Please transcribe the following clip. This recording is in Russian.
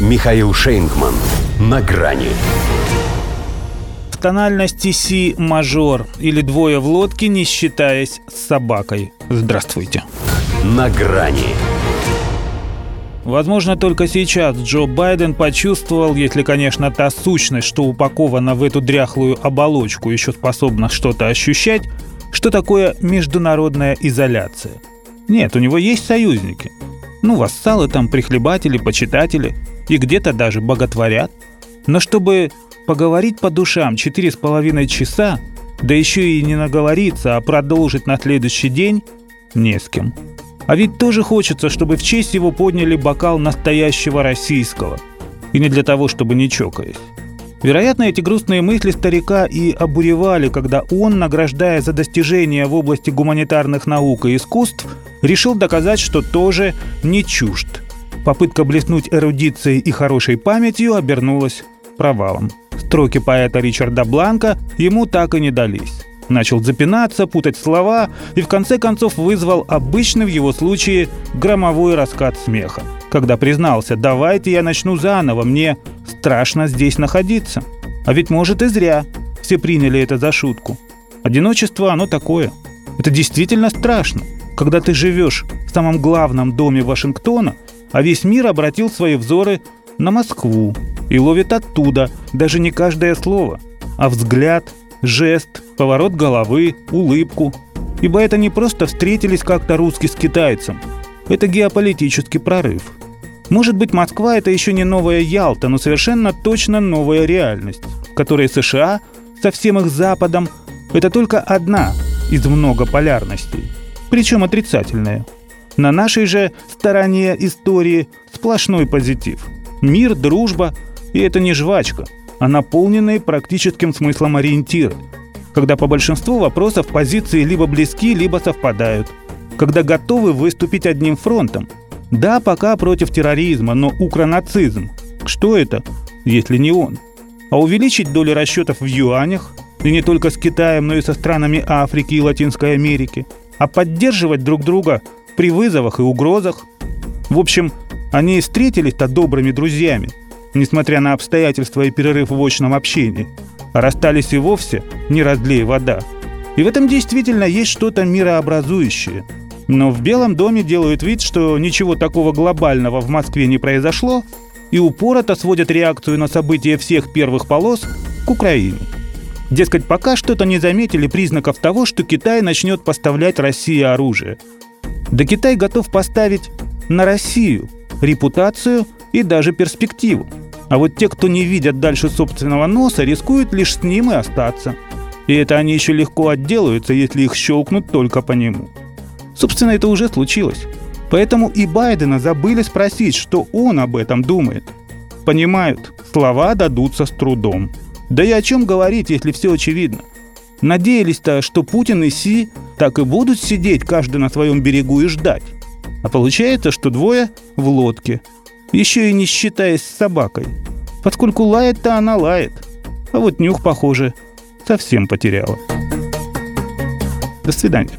Михаил Шейнгман. На грани. В тональности си мажор или двое в лодке, не считаясь с собакой. Здравствуйте. На грани. Возможно, только сейчас Джо Байден почувствовал, если, конечно, та сущность, что упакована в эту дряхлую оболочку, еще способна что-то ощущать, что такое международная изоляция. Нет, у него есть союзники. Ну, вассалы там, прихлебатели, почитатели, и где-то даже боготворят. Но чтобы поговорить по душам четыре с половиной часа, да еще и не наговориться, а продолжить на следующий день, не с кем. А ведь тоже хочется, чтобы в честь его подняли бокал настоящего российского. И не для того, чтобы не чокаясь. Вероятно, эти грустные мысли старика и обуревали, когда он, награждая за достижения в области гуманитарных наук и искусств, решил доказать, что тоже не чужд. Попытка блеснуть эрудицией и хорошей памятью обернулась провалом. Строки поэта Ричарда Бланка ему так и не дались начал запинаться, путать слова и в конце концов вызвал обычный в его случае громовой раскат смеха. Когда признался «давайте я начну заново, мне страшно здесь находиться». А ведь может и зря. Все приняли это за шутку. Одиночество оно такое. Это действительно страшно, когда ты живешь в самом главном доме Вашингтона, а весь мир обратил свои взоры на Москву и ловит оттуда даже не каждое слово, а взгляд, жест, поворот головы, улыбку. Ибо это не просто встретились как-то русский с китайцем. Это геополитический прорыв. Может быть, Москва – это еще не новая Ялта, но совершенно точно новая реальность, в которой США со всем их Западом – это только одна из многополярностей, причем отрицательная. На нашей же стороне истории сплошной позитив. Мир, дружба, и это не жвачка – а наполненные практическим смыслом ориентиры, когда по большинству вопросов позиции либо близки, либо совпадают, когда готовы выступить одним фронтом. Да, пока против терроризма, но укронацизм. Что это, если не он? А увеличить долю расчетов в юанях, и не только с Китаем, но и со странами Африки и Латинской Америки, а поддерживать друг друга при вызовах и угрозах. В общем, они и встретились-то добрыми друзьями – несмотря на обстоятельства и перерыв в очном общении, расстались и вовсе не разлей вода. И в этом действительно есть что-то мирообразующее. Но в Белом доме делают вид, что ничего такого глобального в Москве не произошло, и упорото сводят реакцию на события всех первых полос к Украине. Дескать, пока что-то не заметили признаков того, что Китай начнет поставлять России оружие. Да Китай готов поставить на Россию репутацию и даже перспективу. А вот те, кто не видят дальше собственного носа, рискуют лишь с ним и остаться. И это они еще легко отделаются, если их щелкнут только по нему. Собственно, это уже случилось. Поэтому и Байдена забыли спросить, что он об этом думает. Понимают, слова дадутся с трудом. Да и о чем говорить, если все очевидно? Надеялись-то, что Путин и Си так и будут сидеть каждый на своем берегу и ждать. А получается, что двое в лодке – еще и не считаясь с собакой. Поскольку лает-то она лает. А вот нюх, похоже, совсем потеряла. До свидания.